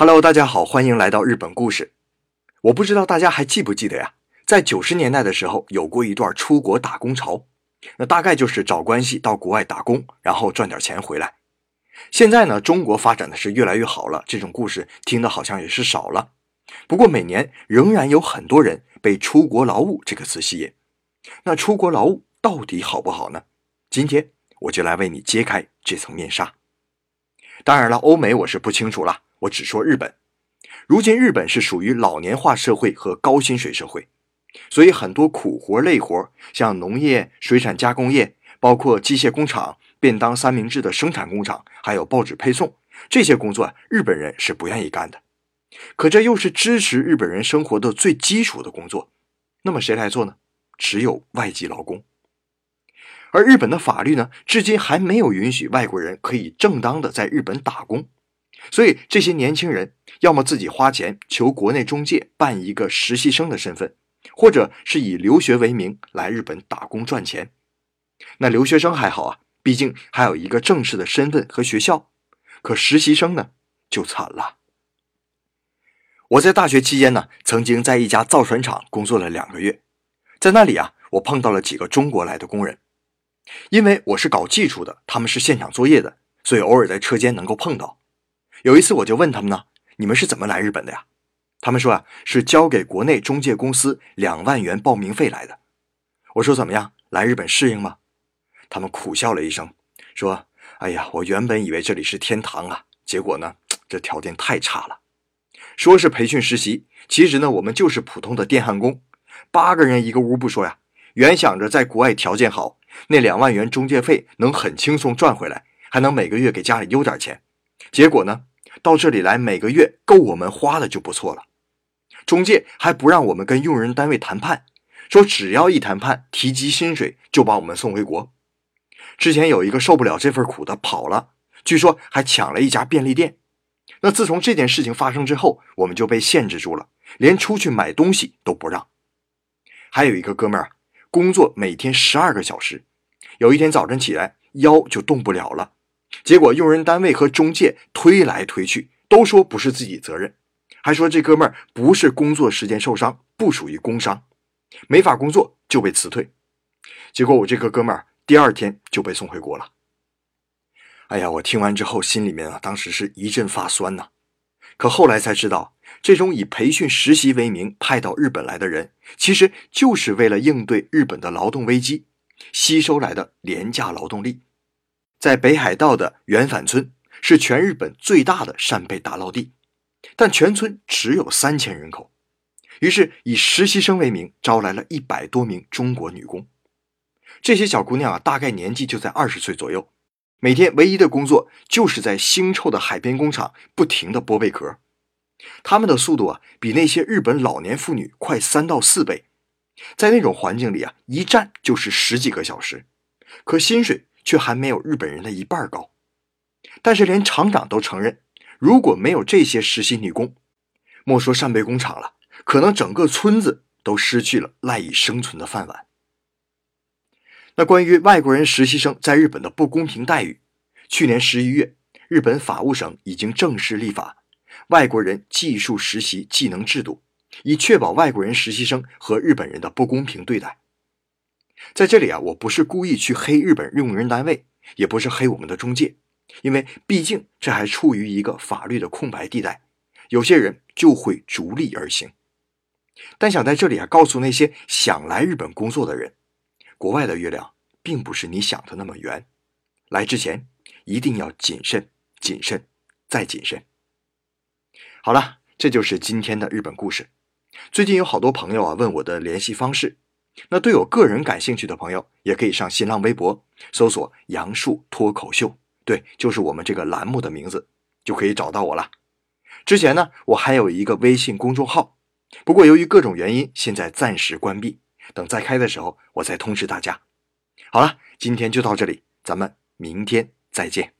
Hello，大家好，欢迎来到日本故事。我不知道大家还记不记得呀？在九十年代的时候，有过一段出国打工潮，那大概就是找关系到国外打工，然后赚点钱回来。现在呢，中国发展的是越来越好了，这种故事听的好像也是少了。不过每年仍然有很多人被“出国劳务”这个词吸引。那出国劳务到底好不好呢？今天我就来为你揭开这层面纱。当然了，欧美我是不清楚了。我只说日本，如今日本是属于老年化社会和高薪水社会，所以很多苦活累活，像农业、水产加工业，包括机械工厂、便当三明治的生产工厂，还有报纸配送这些工作，日本人是不愿意干的。可这又是支持日本人生活的最基础的工作，那么谁来做呢？只有外籍劳工。而日本的法律呢，至今还没有允许外国人可以正当的在日本打工。所以这些年轻人要么自己花钱求国内中介办一个实习生的身份，或者是以留学为名来日本打工赚钱。那留学生还好啊，毕竟还有一个正式的身份和学校。可实习生呢，就惨了。我在大学期间呢，曾经在一家造船厂工作了两个月，在那里啊，我碰到了几个中国来的工人。因为我是搞技术的，他们是现场作业的，所以偶尔在车间能够碰到。有一次，我就问他们呢：“你们是怎么来日本的呀？”他们说：“啊，是交给国内中介公司两万元报名费来的。”我说：“怎么样，来日本适应吗？”他们苦笑了一声，说：“哎呀，我原本以为这里是天堂啊，结果呢，这条件太差了。说是培训实习，其实呢，我们就是普通的电焊工，八个人一个屋不说呀，原想着在国外条件好，那两万元中介费能很轻松赚回来，还能每个月给家里邮点钱。结果呢？”到这里来，每个月够我们花的就不错了。中介还不让我们跟用人单位谈判，说只要一谈判提及薪水，就把我们送回国。之前有一个受不了这份苦的跑了，据说还抢了一家便利店。那自从这件事情发生之后，我们就被限制住了，连出去买东西都不让。还有一个哥们儿，工作每天十二个小时，有一天早晨起来腰就动不了了。结果用人单位和中介推来推去，都说不是自己责任，还说这哥们儿不是工作时间受伤，不属于工伤，没法工作就被辞退。结果我这个哥们儿第二天就被送回国了。哎呀，我听完之后心里面啊，当时是一阵发酸呐。可后来才知道，这种以培训实习为名派到日本来的人，其实就是为了应对日本的劳动危机，吸收来的廉价劳动力。在北海道的原反村是全日本最大的扇贝打捞地，但全村只有三千人口，于是以实习生为名招来了一百多名中国女工。这些小姑娘啊，大概年纪就在二十岁左右，每天唯一的工作就是在腥臭的海边工厂不停的剥贝壳。他们的速度啊，比那些日本老年妇女快三到四倍，在那种环境里啊，一站就是十几个小时，可薪水。却还没有日本人的一半高，但是连厂长都承认，如果没有这些实习女工，莫说扇贝工厂了，可能整个村子都失去了赖以生存的饭碗。那关于外国人实习生在日本的不公平待遇，去年十一月，日本法务省已经正式立法外国人技术实习技能制度，以确保外国人实习生和日本人的不公平对待。在这里啊，我不是故意去黑日本用人单位，也不是黑我们的中介，因为毕竟这还处于一个法律的空白地带，有些人就会逐利而行。但想在这里啊，告诉那些想来日本工作的人，国外的月亮并不是你想的那么圆，来之前一定要谨慎、谨慎再谨慎。好了，这就是今天的日本故事。最近有好多朋友啊问我的联系方式。那对我个人感兴趣的朋友，也可以上新浪微博搜索“杨树脱口秀”，对，就是我们这个栏目的名字，就可以找到我了。之前呢，我还有一个微信公众号，不过由于各种原因，现在暂时关闭，等再开的时候，我再通知大家。好了，今天就到这里，咱们明天再见。